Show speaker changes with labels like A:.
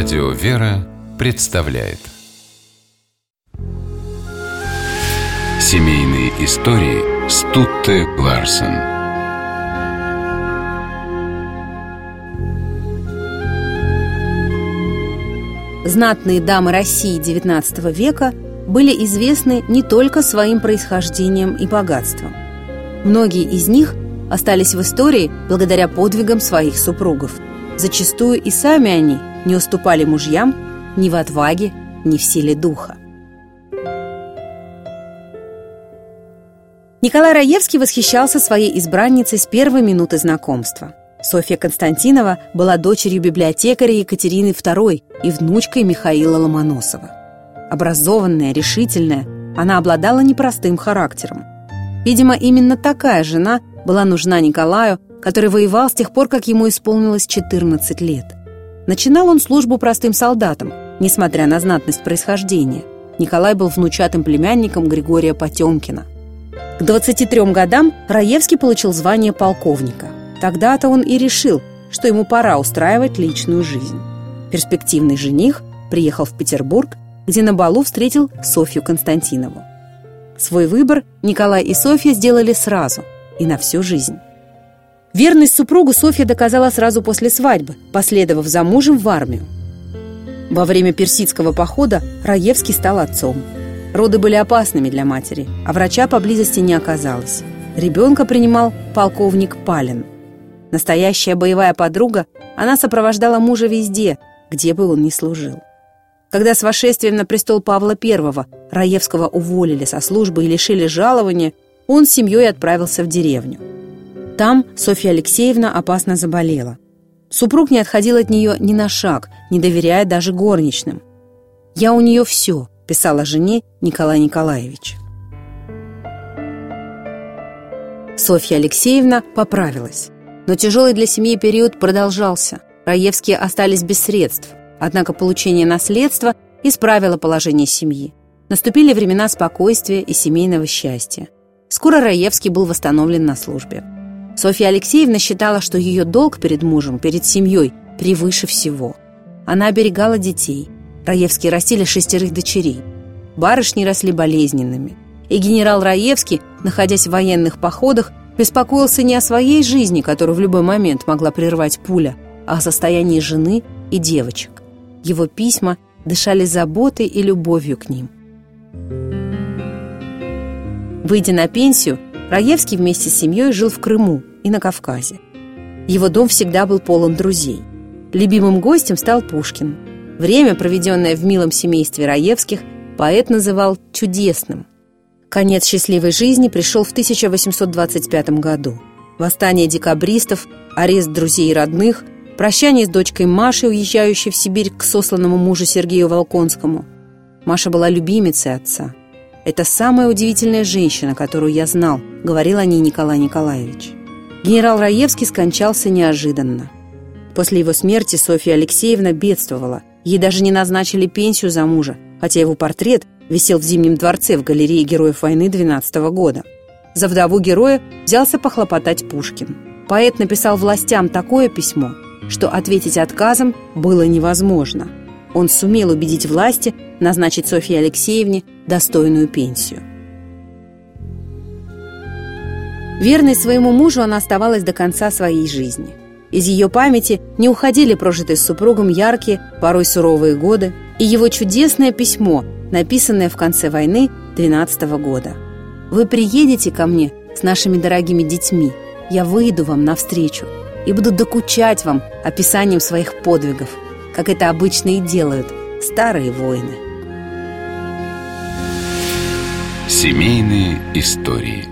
A: Радио «Вера» представляет Семейные истории Стутте Ларсен
B: Знатные дамы России XIX века были известны не только своим происхождением и богатством. Многие из них остались в истории благодаря подвигам своих супругов. Зачастую и сами они не уступали мужьям ни в отваге, ни в силе духа. Николай Раевский восхищался своей избранницей с первой минуты знакомства. Софья Константинова была дочерью библиотекаря Екатерины II и внучкой Михаила Ломоносова. Образованная, решительная, она обладала непростым характером. Видимо, именно такая жена была нужна Николаю, который воевал с тех пор, как ему исполнилось 14 лет. Начинал он службу простым солдатом, несмотря на знатность происхождения. Николай был внучатым племянником Григория Потемкина. К 23 годам Раевский получил звание полковника. Тогда-то он и решил, что ему пора устраивать личную жизнь. Перспективный жених приехал в Петербург, где на балу встретил Софью Константинову. Свой выбор Николай и Софья сделали сразу и на всю жизнь. Верность супругу Софья доказала сразу после свадьбы, последовав за мужем в армию. Во время персидского похода Раевский стал отцом. Роды были опасными для матери, а врача поблизости не оказалось. Ребенка принимал полковник Палин. Настоящая боевая подруга, она сопровождала мужа везде, где бы он ни служил. Когда с вошествием на престол Павла I Раевского уволили со службы и лишили жалования, он с семьей отправился в деревню. Там Софья Алексеевна опасно заболела. Супруг не отходил от нее ни на шаг, не доверяя даже горничным. «Я у нее все», – писала жене Николай Николаевич. Софья Алексеевна поправилась. Но тяжелый для семьи период продолжался. Раевские остались без средств. Однако получение наследства исправило положение семьи. Наступили времена спокойствия и семейного счастья. Скоро Раевский был восстановлен на службе. Софья Алексеевна считала, что ее долг перед мужем, перед семьей превыше всего. Она оберегала детей. Раевские растили шестерых дочерей. Барышни росли болезненными. И генерал Раевский, находясь в военных походах, беспокоился не о своей жизни, которую в любой момент могла прервать пуля, а о состоянии жены и девочек. Его письма дышали заботой и любовью к ним. Выйдя на пенсию, Раевский вместе с семьей жил в Крыму и на Кавказе. Его дом всегда был полон друзей. Любимым гостем стал Пушкин. Время, проведенное в милом семействе Раевских, поэт называл чудесным. Конец счастливой жизни пришел в 1825 году. Восстание декабристов, арест друзей и родных, прощание с дочкой Машей, уезжающей в Сибирь к сосланному мужу Сергею Волконскому. Маша была любимицей отца. «Это самая удивительная женщина, которую я знал», — говорил о ней Николай Николаевич. Генерал Раевский скончался неожиданно. После его смерти Софья Алексеевна бедствовала. Ей даже не назначили пенсию за мужа, хотя его портрет висел в Зимнем дворце в галерее Героев войны 12 года. За вдову героя взялся похлопотать Пушкин. Поэт написал властям такое письмо, что ответить отказом было невозможно. Он сумел убедить власти назначить Софье Алексеевне достойную пенсию. Верной своему мужу она оставалась до конца своей жизни. Из ее памяти не уходили прожитые с супругом яркие, порой суровые годы и его чудесное письмо, написанное в конце войны 12 -го года. «Вы приедете ко мне с нашими дорогими детьми, я выйду вам навстречу и буду докучать вам описанием своих подвигов, как это обычно и делают старые воины».
A: Семейные истории